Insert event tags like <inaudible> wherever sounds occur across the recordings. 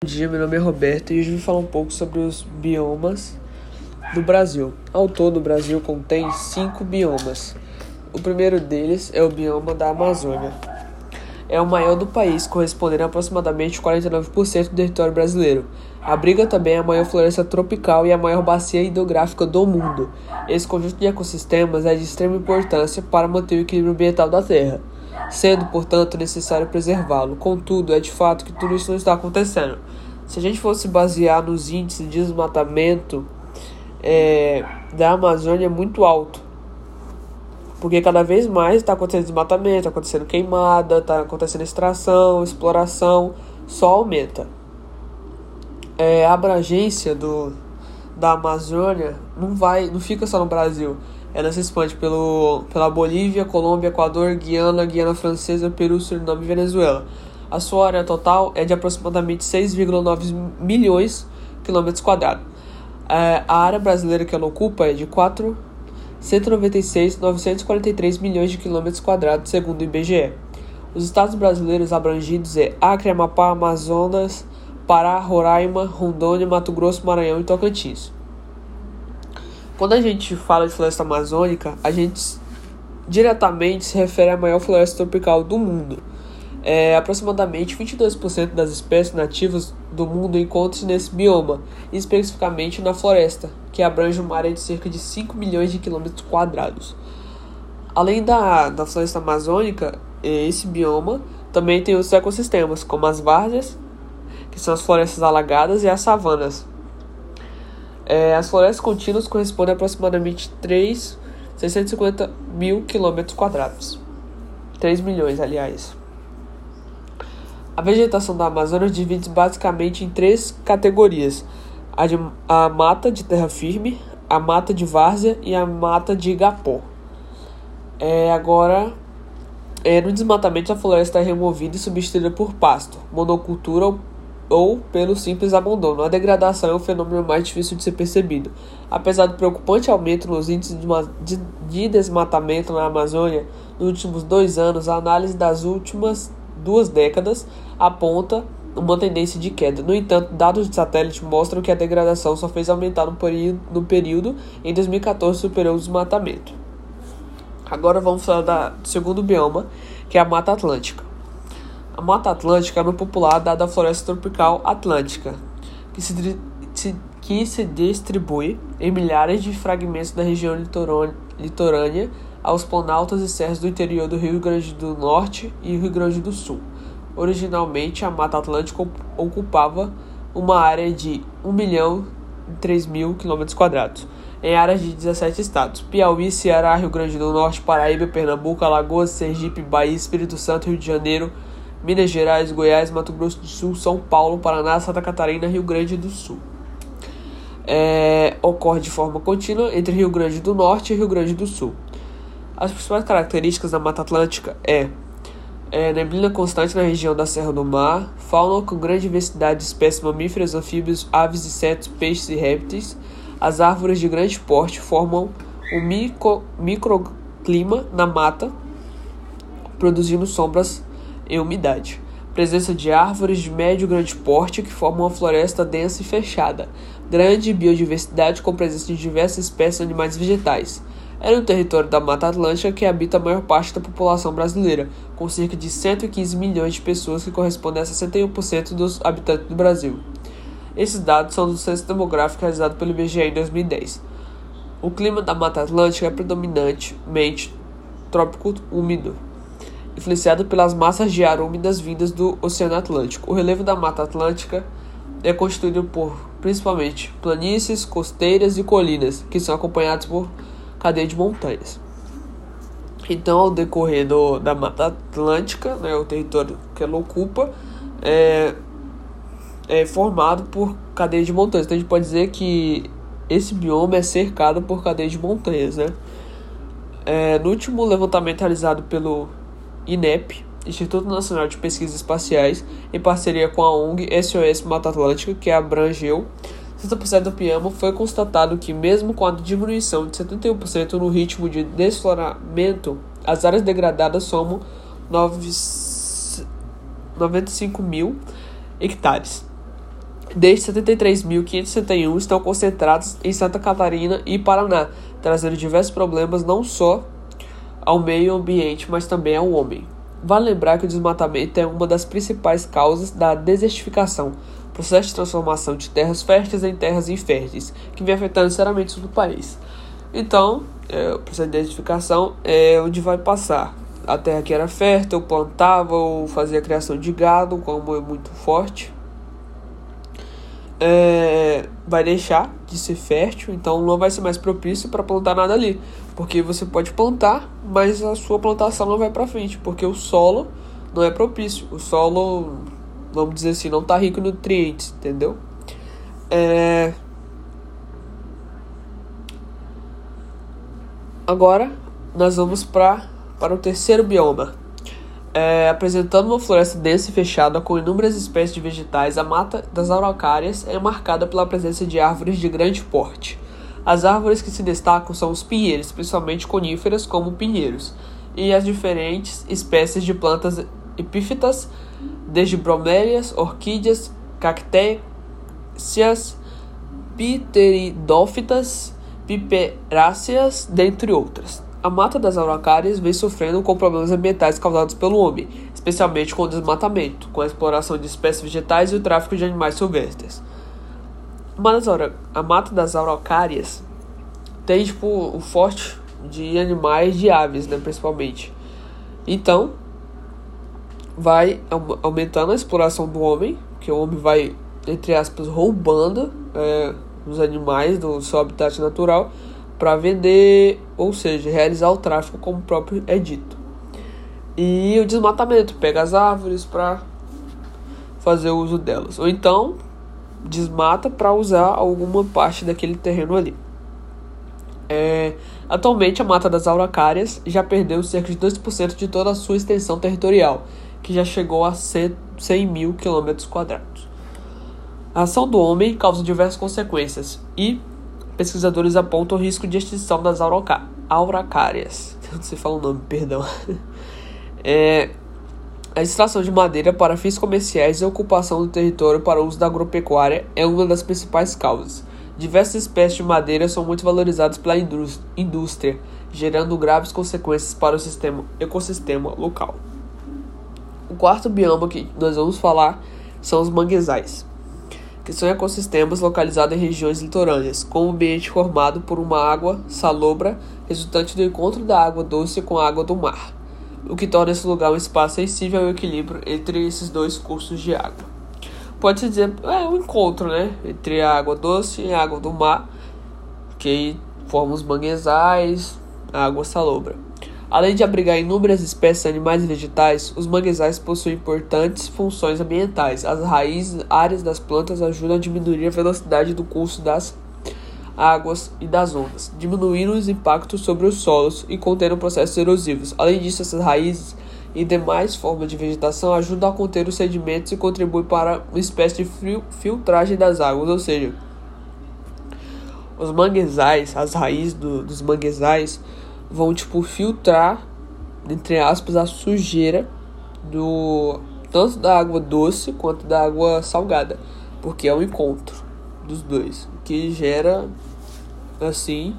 Bom dia, meu nome é Roberto e hoje vim falar um pouco sobre os biomas do Brasil. Ao todo, o Brasil contém cinco biomas. O primeiro deles é o bioma da Amazônia. É o maior do país, correspondendo a aproximadamente 49% do território brasileiro. Abriga também a maior floresta tropical e a maior bacia hidrográfica do mundo. Esse conjunto de ecossistemas é de extrema importância para manter o equilíbrio ambiental da Terra sendo, portanto, necessário preservá-lo. Contudo, é de fato que tudo isso não está acontecendo. Se a gente fosse basear nos índices de desmatamento é, da Amazônia é muito alto. Porque cada vez mais está acontecendo desmatamento, está acontecendo queimada, está acontecendo extração, exploração, só aumenta. É, a abrangência do, da Amazônia não vai, não fica só no Brasil. Ela se expande pelo, pela Bolívia, Colômbia, Equador, Guiana, Guiana Francesa, Peru, Suriname e Venezuela. A sua área total é de aproximadamente 6,9 milhões de quilômetros quadrados. É, a área brasileira que ela ocupa é de 496.943 milhões de quilômetros quadrados, segundo o IBGE. Os estados brasileiros abrangidos é Acre, Amapá, Amazonas, Pará, Roraima, Rondônia, Mato Grosso, Maranhão e Tocantins. Quando a gente fala de floresta amazônica, a gente diretamente se refere à maior floresta tropical do mundo. É, aproximadamente 22% das espécies nativas do mundo encontram-se nesse bioma, especificamente na floresta, que abrange uma área de cerca de 5 milhões de quilômetros quadrados. Além da, da floresta amazônica, esse bioma também tem outros ecossistemas, como as várzeas, que são as florestas alagadas, e as savanas, é, as florestas contínuas correspondem a aproximadamente 3.650 mil quilômetros quadrados. 3 milhões, aliás. A vegetação da Amazônia divide-se basicamente em três categorias: a, de, a mata de terra firme, a mata de várzea e a mata de igapó. É, agora, é, no desmatamento, a floresta é removida e substituída por pasto, monocultura ou ou pelo simples abandono. A degradação é o fenômeno mais difícil de ser percebido. Apesar do preocupante aumento nos índices de desmatamento na Amazônia nos últimos dois anos, a análise das últimas duas décadas aponta uma tendência de queda. No entanto, dados de satélite mostram que a degradação só fez aumentar no período, em 2014 superou o desmatamento. Agora vamos falar do segundo bioma, que é a Mata Atlântica. A Mata Atlântica é no popular dada a floresta tropical atlântica, que se, que se distribui em milhares de fragmentos da região litorânea aos planaltos e serras do interior do Rio Grande do Norte e Rio Grande do Sul. Originalmente, a Mata Atlântica ocupava uma área de 1 milhão e 3 mil quilômetros quadrados, em áreas de 17 estados: Piauí, Ceará, Rio Grande do Norte, Paraíba, Pernambuco, Alagoas, Sergipe, Bahia, Espírito Santo, Rio de Janeiro, Minas Gerais, Goiás, Mato Grosso do Sul, São Paulo, Paraná, Santa Catarina Rio Grande do Sul. É, ocorre de forma contínua entre Rio Grande do Norte e Rio Grande do Sul. As principais características da Mata Atlântica é, é neblina constante na região da Serra do Mar, fauna com grande diversidade de espécies mamíferas, anfíbios, aves, insetos, peixes e répteis. As árvores de grande porte formam um micro, microclima na mata, produzindo sombras e umidade. Presença de árvores de médio e grande porte que formam uma floresta densa e fechada. Grande biodiversidade com presença de diversas espécies de animais e vegetais. É no território da Mata Atlântica que habita a maior parte da população brasileira, com cerca de 115 milhões de pessoas, que correspondem a 61% dos habitantes do Brasil. Esses dados são do censo demográfico realizado pelo IBGE em 2010. O clima da Mata Atlântica é predominantemente trópico úmido influenciado pelas massas de ar úmidas vindas do Oceano Atlântico. O relevo da Mata Atlântica é constituído por principalmente planícies, costeiras e colinas, que são acompanhados por cadeia de montanhas. Então, ao decorrer do, da Mata Atlântica, né, o território que ela ocupa, é, é formado por cadeia de montanhas. Então, a gente pode dizer que esse bioma é cercado por cadeia de montanhas. Né? É, no último levantamento realizado pelo INEP, Instituto Nacional de Pesquisas Espaciais, em parceria com a ONG SOS Mata Atlântica, que abrangeu 60% do Piamo, foi constatado que, mesmo com a diminuição de 71% no ritmo de desfloramento, as áreas degradadas somam 9... 95 mil hectares. Desde 73.561 estão concentrados em Santa Catarina e Paraná, trazendo diversos problemas não só ao meio ambiente, mas também ao homem. Vale lembrar que o desmatamento é uma das principais causas da desertificação, processo de transformação de terras férteis em terras inférteis, que vem afetando seriamente o país. Então, é, o processo de desertificação é onde vai passar. A terra que era fértil, plantava ou fazia a criação de gado, como é muito forte, é, vai deixar de ser fértil, então não vai ser mais propício para plantar nada ali, porque você pode plantar, mas a sua plantação não vai para frente, porque o solo não é propício, o solo, vamos dizer assim, não está rico em nutrientes, entendeu? É... Agora nós vamos pra, para o terceiro bioma, é, apresentando uma floresta densa e fechada com inúmeras espécies de vegetais, a mata das araucárias é marcada pela presença de árvores de grande porte. As árvores que se destacam são os pinheiros, principalmente coníferas como pinheiros, e as diferentes espécies de plantas epífitas, desde bromélias, orquídeas, cactécias, pteridófitas, piperáceas, dentre outras. A mata das araucárias vem sofrendo com problemas ambientais causados pelo homem, especialmente com o desmatamento, com a exploração de espécies vegetais e o tráfico de animais silvestres. A mata das araucárias tem tipo o forte de animais de aves, né, principalmente. Então, vai aumentando a exploração do homem, que o homem vai, entre aspas, roubando é, os animais do seu habitat natural para vender, ou seja, realizar o tráfico como próprio é dito. E o desmatamento, pega as árvores para fazer o uso delas, ou então desmata para usar alguma parte daquele terreno ali. É, atualmente, a Mata das Araucárias já perdeu cerca de 2% de toda a sua extensão territorial, que já chegou a 100 mil quilômetros quadrados. A ação do homem causa diversas consequências e pesquisadores apontam o risco de extinção das auracárias. <laughs> Não sei falar o nome, perdão. <laughs> É, a extração de madeira para fins comerciais e ocupação do território para uso da agropecuária é uma das principais causas. Diversas espécies de madeira são muito valorizadas pela indústria, gerando graves consequências para o sistema, ecossistema local. O quarto bioma que nós vamos falar são os manguezais que são ecossistemas localizados em regiões litorâneas, com um ambiente formado por uma água salobra resultante do encontro da água doce com a água do mar, o que torna esse lugar um espaço sensível ao equilíbrio entre esses dois cursos de água. Pode-se dizer, é um encontro, né, entre a água doce e a água do mar, que formam os manguezais, a água salobra. Além de abrigar inúmeras espécies animais e vegetais, os manguezais possuem importantes funções ambientais. As raízes áreas das plantas ajudam a diminuir a velocidade do curso das águas e das ondas, diminuindo os impactos sobre os solos e contendo processos erosivos. Além disso, essas raízes e demais formas de vegetação ajudam a conter os sedimentos e contribuem para uma espécie de filtragem das águas, ou seja, os manguezais, as raízes do, dos manguezais vão tipo filtrar entre aspas a sujeira do tanto da água doce quanto da água salgada, porque é o encontro dos dois que gera assim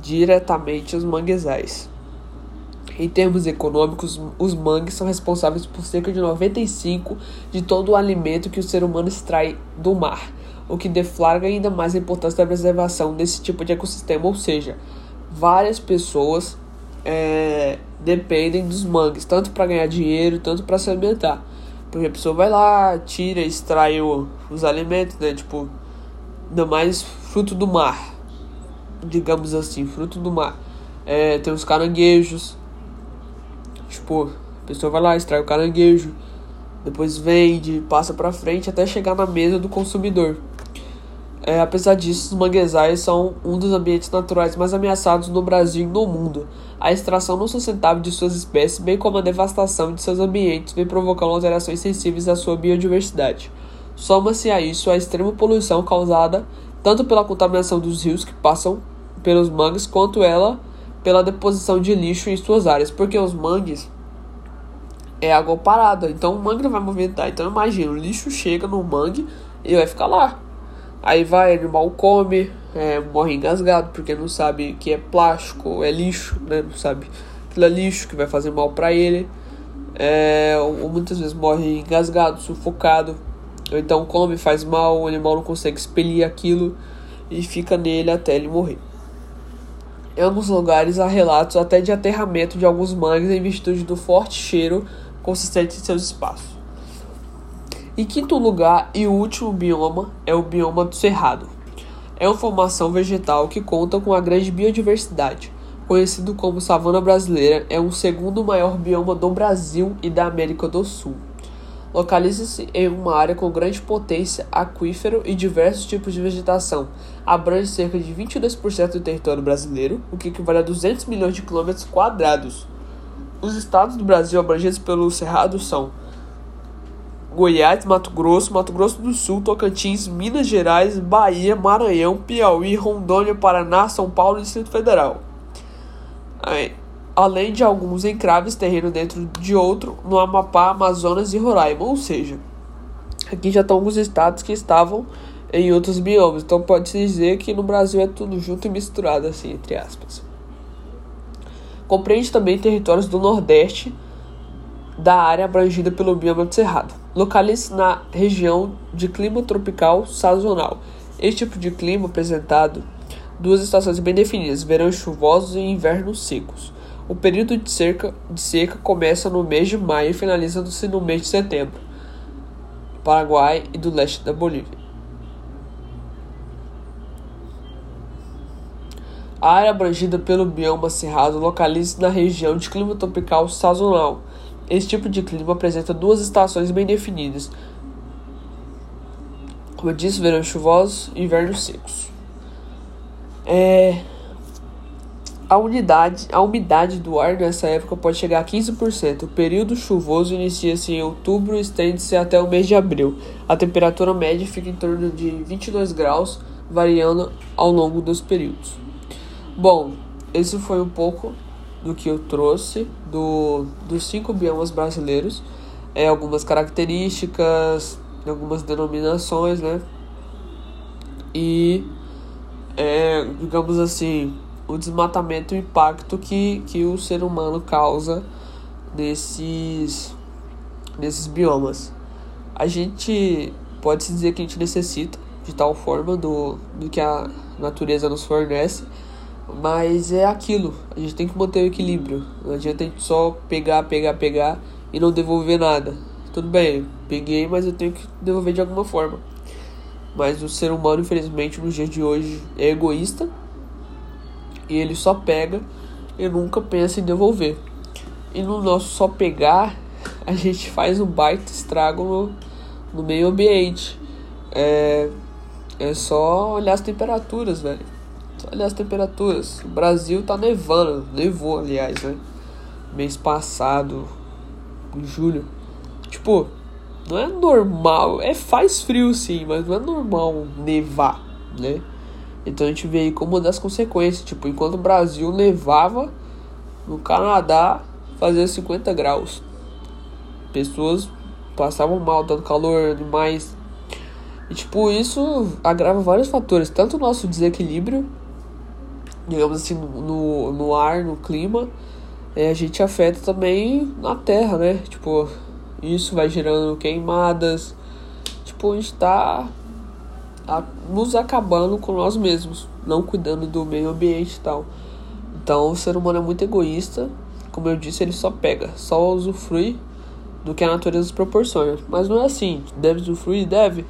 diretamente os manguezais. Em termos econômicos, os mangues são responsáveis por cerca de 95 de todo o alimento que o ser humano extrai do mar, o que deflagra ainda mais a importância da preservação desse tipo de ecossistema, ou seja, várias pessoas é, dependem dos mangues, tanto para ganhar dinheiro, tanto para se alimentar. Porque a pessoa vai lá, tira, extrai o, os alimentos, né? Tipo, ainda mais fruto do mar, digamos assim, fruto do mar. É, tem os caranguejos, tipo, a pessoa vai lá, extrai o caranguejo, depois vende, passa para frente até chegar na mesa do consumidor. É, apesar disso, os manguezais são um dos ambientes naturais mais ameaçados no Brasil e no mundo. A extração não sustentável de suas espécies, bem como a devastação de seus ambientes, vem provocando alterações sensíveis à sua biodiversidade. Soma-se a isso a extrema poluição causada tanto pela contaminação dos rios que passam pelos mangues, quanto ela pela deposição de lixo em suas áreas, porque os mangues é água parada, então o mangue não vai movimentar. Então imagina, o lixo chega no mangue e vai ficar lá. Aí vai, animal come, é, morre engasgado porque não sabe que é plástico, é lixo, né? Não sabe aquilo é lixo que vai fazer mal para ele. É, ou muitas vezes morre engasgado, sufocado. Ou então come, faz mal, o animal não consegue expelir aquilo e fica nele até ele morrer. Em alguns lugares há relatos até de aterramento de alguns mangues em virtude do forte cheiro consistente em seus espaços. Em quinto lugar e último bioma é o bioma do Cerrado. É uma formação vegetal que conta com uma grande biodiversidade. Conhecido como savana brasileira, é o segundo maior bioma do Brasil e da América do Sul. Localiza-se em uma área com grande potência aquífero e diversos tipos de vegetação. Abrange cerca de 22% do território brasileiro, o que equivale a 200 milhões de quilômetros quadrados. Os estados do Brasil abrangidos pelo Cerrado são Goiás, Mato Grosso, Mato Grosso do Sul, Tocantins, Minas Gerais, Bahia, Maranhão, Piauí, Rondônia, Paraná, São Paulo e Distrito Federal. Além de alguns encraves terreno dentro de outro no Amapá, Amazonas e Roraima, ou seja, aqui já estão alguns estados que estavam em outros biomas, então pode-se dizer que no Brasil é tudo junto e misturado assim, entre aspas. Compreende também territórios do Nordeste, da área abrangida pelo bioma do Cerrado. Localiza-se na região de clima tropical sazonal. Este tipo de clima apresentado duas estações bem definidas, verão chuvosos e invernos secos. O período de, cerca, de seca começa no mês de maio e finaliza-se no mês de setembro. Paraguai e do leste da Bolívia. A área abrangida pelo bioma cerrado localiza-se na região de clima tropical sazonal esse tipo de clima apresenta duas estações bem definidas. Como eu disse, verão chuvosos e invernos secos. É, a, unidade, a umidade do ar nessa época pode chegar a 15%. O período chuvoso inicia-se em outubro e estende-se até o mês de abril. A temperatura média fica em torno de 22 graus, variando ao longo dos períodos. Bom, esse foi um pouco do que eu trouxe do, dos cinco biomas brasileiros, é, algumas características, algumas denominações, né? E, é, digamos assim, o desmatamento e o impacto que, que o ser humano causa nesses, nesses biomas. A gente pode se dizer que a gente necessita de tal forma do, do que a natureza nos fornece mas é aquilo, a gente tem que manter o equilíbrio. Não adianta a gente só pegar, pegar, pegar e não devolver nada. Tudo bem, peguei, mas eu tenho que devolver de alguma forma. Mas o ser humano, infelizmente, no dia de hoje é egoísta e ele só pega e nunca pensa em devolver. E no nosso só pegar, a gente faz um baita estrago no, no meio ambiente. É, é só olhar as temperaturas, velho Olha as temperaturas. O Brasil tá nevando. Nevou, aliás, né? Mês passado, em julho. Tipo, não é normal. É faz frio sim, mas não é normal nevar, né? Então a gente vê aí como das consequências. Tipo, enquanto o Brasil nevava, no Canadá fazia 50 graus. Pessoas passavam mal, dando calor demais. E tipo, isso agrava vários fatores, tanto o nosso desequilíbrio digamos assim, no, no ar, no clima, é, a gente afeta também na terra, né? Tipo, isso vai gerando queimadas. Tipo, a gente tá a, nos acabando com nós mesmos, não cuidando do meio ambiente e tal. Então, o ser humano é muito egoísta. Como eu disse, ele só pega, só usufrui do que a natureza proporciona. Mas não é assim, deve usufruir, deve,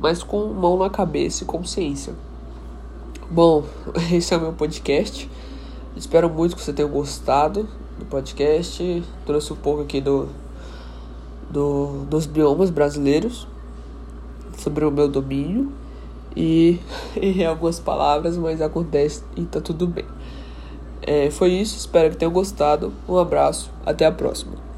mas com mão na cabeça e consciência. Bom, <laughs> esse é o meu podcast. Espero muito que você tenha gostado do podcast. Trouxe um pouco aqui do, do dos biomas brasileiros sobre o meu domínio e <laughs> em algumas palavras, mas acontece e tá tudo bem. É, foi isso, espero que tenham gostado. Um abraço, até a próxima.